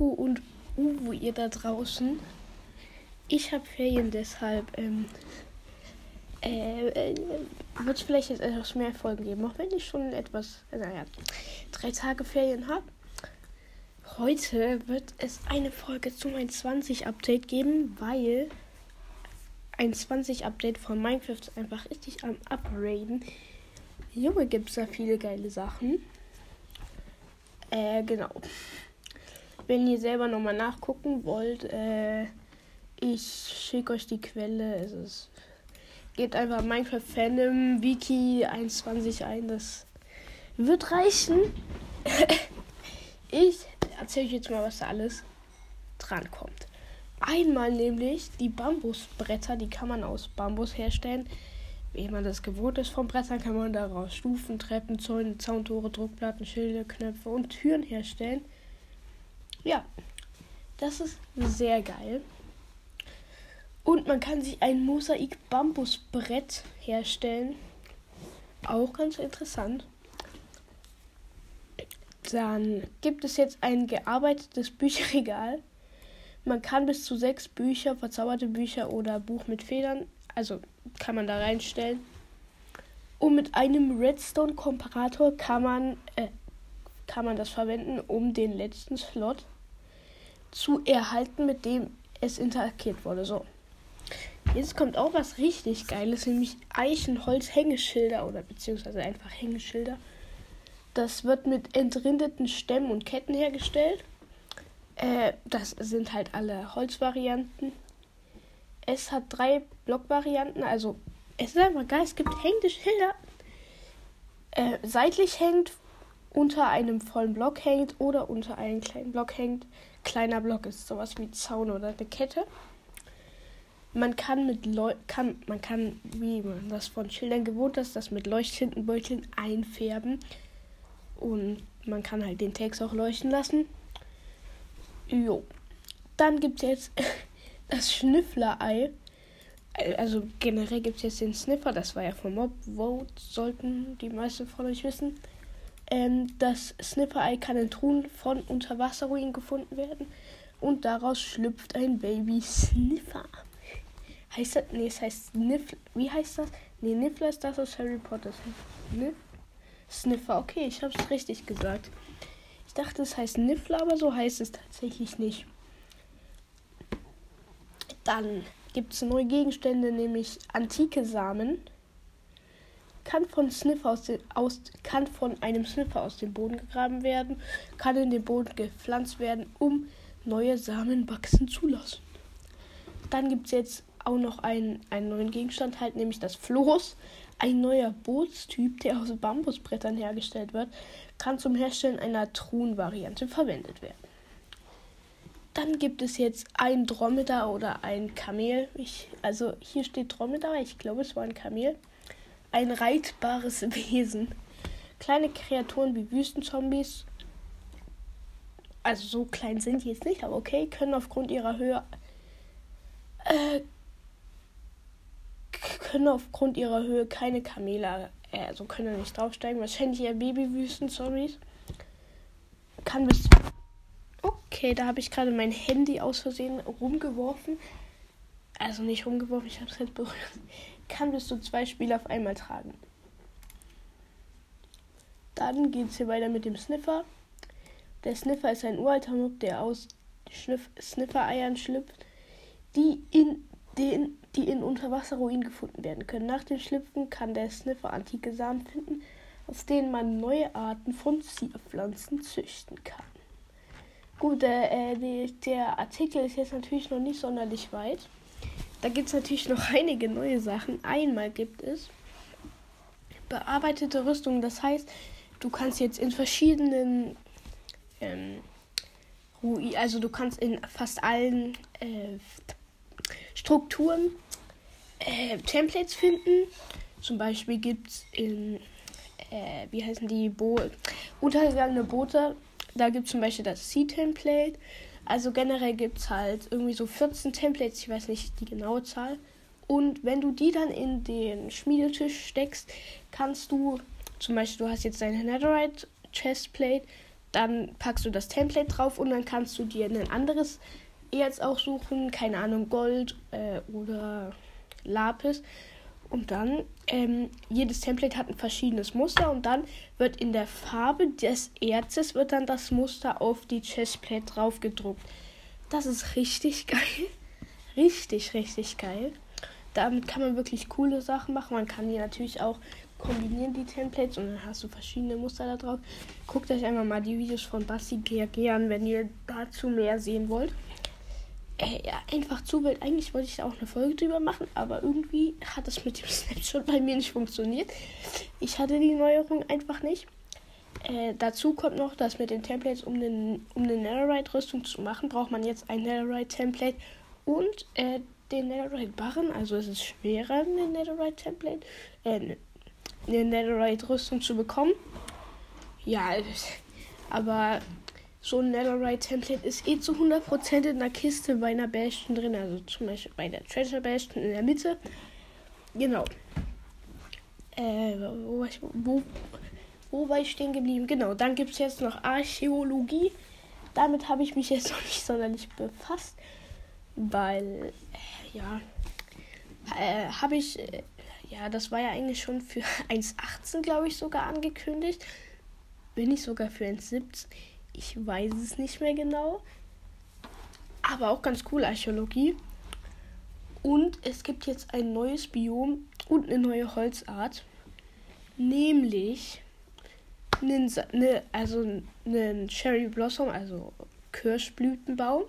Uhu und Uwu, ihr da draußen. Ich habe Ferien, deshalb ähm, äh, äh, wird es vielleicht jetzt etwas mehr Folgen geben, auch wenn ich schon etwas, äh, naja, drei Tage Ferien habe. Heute wird es eine Folge zu meinem 20 Update geben, weil ein 20 Update von Minecraft ist einfach richtig am Upgraden. Junge, gibt es da viele geile Sachen. Äh, genau. Wenn ihr selber nochmal nachgucken wollt, äh, ich schicke euch die Quelle. Es ist, gebt einfach Minecraft Fandom Wiki 21 ein. Das wird reichen. ich erzähle euch jetzt mal, was da alles drankommt. Einmal nämlich die Bambusbretter, die kann man aus Bambus herstellen. Wie man das gewohnt ist vom Brettern, kann man daraus Stufen, Treppen, Zäune, Zauntore, Druckplatten, Schilde, Knöpfe und Türen herstellen. Ja, das ist sehr geil. Und man kann sich ein Mosaik-Bambusbrett herstellen. Auch ganz interessant. Dann gibt es jetzt ein gearbeitetes Bücherregal. Man kann bis zu sechs Bücher, verzauberte Bücher oder Buch mit Federn also kann man da reinstellen. Und mit einem Redstone-Komparator kann man, äh, kann man das verwenden, um den letzten Slot zu erhalten, mit dem es interagiert wurde. So. Jetzt kommt auch was richtig Geiles, nämlich Eichenholz-Hängeschilder oder beziehungsweise einfach Hängeschilder. Das wird mit entrindeten Stämmen und Ketten hergestellt. Äh, das sind halt alle Holzvarianten. Es hat drei Blockvarianten. Also, es ist einfach geil. Es gibt hängende Schilder. Äh, seitlich hängt, unter einem vollen Block hängt oder unter einem kleinen Block hängt. Kleiner Block ist sowas wie Zaun oder eine Kette. Man kann mit Leu kann, man kann, wie man das von Schildern gewohnt ist, das mit leuchtenden Beuteln einfärben. Und man kann halt den Text auch leuchten lassen. Jo. Dann gibt es jetzt das Schnüfflerei. Also generell gibt es jetzt den Sniffer, das war ja vom Mob Vote, sollten die meisten von euch wissen. Ähm, das Sniffer-Ei kann in Truhen von Unterwasserruinen gefunden werden und daraus schlüpft ein Baby Sniffer. Heißt das? Nee, es heißt Sniffler. Wie heißt das? Nee, Niffler ist das aus Harry Potter. Sniff? Sniffer, okay, ich habe es richtig gesagt. Ich dachte, es heißt Niffler, aber so heißt es tatsächlich nicht. Dann gibt es neue Gegenstände, nämlich antike Samen. Kann von, Sniffer aus, den, aus, kann von einem Sniffer aus dem Boden gegraben werden, kann in den Boden gepflanzt werden, um neue Samen wachsen zu lassen. Dann gibt es jetzt auch noch einen, einen neuen Gegenstand, halt nämlich das Floß. Ein neuer Bootstyp, der aus Bambusbrettern hergestellt wird, kann zum Herstellen einer Truhenvariante verwendet werden. Dann gibt es jetzt ein Dromedar oder ein Kamel. Ich, also hier steht Dromedar, ich glaube es war ein Kamel. Ein reitbares Wesen. Kleine Kreaturen wie Wüstenzombies. Also so klein sind die jetzt nicht, aber okay, können aufgrund ihrer Höhe äh, können aufgrund ihrer Höhe keine Kamele, äh, also können nicht draufsteigen. Wahrscheinlich eher Babywüstenzombies. Kann bis Okay, da habe ich gerade mein Handy aus Versehen rumgeworfen. Also nicht rumgeworfen, ich habe es halt berührt. Kann bis zu zwei Spiele auf einmal tragen. Dann geht es hier weiter mit dem Sniffer. Der Sniffer ist ein uralter Mob, der aus Sniffer-Eiern schlüpft, die in den, die in Unterwasserruinen gefunden werden können. Nach dem Schlüpfen kann der Sniffer antike Samen finden, aus denen man neue Arten von Zierpflanzen züchten kann. Gut, äh, die, der Artikel ist jetzt natürlich noch nicht sonderlich weit. Da gibt es natürlich noch einige neue Sachen. Einmal gibt es bearbeitete Rüstung. Das heißt, du kannst jetzt in verschiedenen ähm, also du kannst in fast allen äh, Strukturen äh, Templates finden. Zum Beispiel gibt es in, äh, wie heißen die, Bo untergegangene Boote da gibt es zum Beispiel das C-Template. Also generell gibt es halt irgendwie so 14 Templates, ich weiß nicht die genaue Zahl. Und wenn du die dann in den Schmiedetisch steckst, kannst du, zum Beispiel, du hast jetzt deine Netherite Chestplate dann packst du das Template drauf und dann kannst du dir ein anderes Erz auch suchen, keine Ahnung, Gold äh, oder Lapis. Und dann, ähm, jedes Template hat ein verschiedenes Muster und dann wird in der Farbe des Erzes wird dann das Muster auf die Chestplate drauf gedruckt. Das ist richtig geil. Richtig, richtig geil. Damit kann man wirklich coole Sachen machen. Man kann die natürlich auch kombinieren, die Templates, und dann hast du verschiedene Muster da drauf. Guckt euch einfach mal die Videos von Basti GAG an, wenn ihr dazu mehr sehen wollt. Ja, einfach zu wild. Eigentlich wollte ich da auch eine Folge drüber machen, aber irgendwie hat es mit dem Snapshot bei mir nicht funktioniert. Ich hatte die Neuerung einfach nicht. Äh, dazu kommt noch, dass mit den Templates, um, den, um eine Netherite-Rüstung zu machen, braucht man jetzt ein Netherite-Template und äh, den Netherite-Barren. Also es ist schwerer, eine Netherite-Template, äh, eine Netherite-Rüstung zu bekommen. Ja, aber so ein Netherite-Template ist eh zu 100% in der Kiste bei einer Bastion drin. Also zum Beispiel bei der Treasure Bastion in der Mitte. Genau. Äh, wo wo, wo war ich stehen geblieben? Genau, dann gibt es jetzt noch Archäologie. Damit habe ich mich jetzt noch nicht sonderlich befasst, weil, äh, ja, äh, habe ich, äh, ja, das war ja eigentlich schon für 1,18, glaube ich, sogar angekündigt. Bin ich sogar für 1,17. Ich weiß es nicht mehr genau. Aber auch ganz cool, Archäologie. Und es gibt jetzt ein neues Biom und eine neue Holzart. Nämlich einen, ne, also einen Cherry Blossom, also Kirschblütenbaum.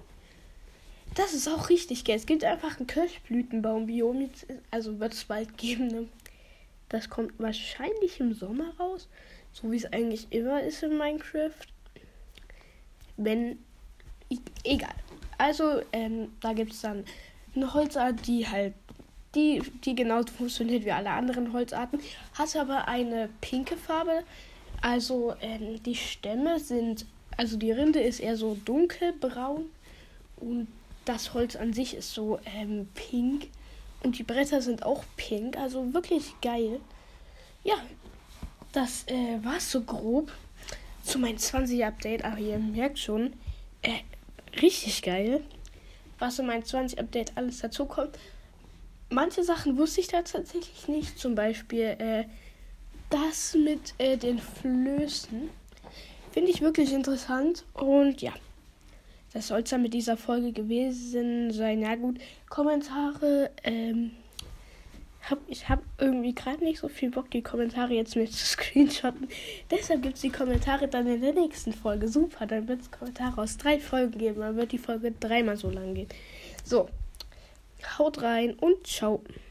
Das ist auch richtig geil. Es gibt einfach ein Kirschblütenbaum-Biom. Also wird es bald geben. Ne? Das kommt wahrscheinlich im Sommer raus. So wie es eigentlich immer ist in Minecraft wenn. Egal. Also, ähm, da gibt es dann eine Holzart, die halt. Die, die genauso funktioniert wie alle anderen Holzarten, hat aber eine pinke Farbe. Also ähm, die Stämme sind, also die Rinde ist eher so dunkelbraun und das Holz an sich ist so ähm, pink und die Bretter sind auch pink, also wirklich geil. Ja, das äh, war so grob zu meinem 20 Update. Aber ihr merkt schon, äh, richtig geil, was in meinem 20 Update alles dazu kommt. Manche Sachen wusste ich da tatsächlich nicht. Zum Beispiel äh, das mit äh, den Flößen. Finde ich wirklich interessant. Und ja, das soll es dann mit dieser Folge gewesen sein. Ja gut, Kommentare. Ähm, hab, ich habe irgendwie gerade nicht so viel Bock, die Kommentare jetzt mit zu screenshotten. Deshalb gibt es die Kommentare dann in der nächsten Folge. Super, dann wird es Kommentare aus drei Folgen geben. Dann wird die Folge dreimal so lang gehen. So, haut rein und ciao.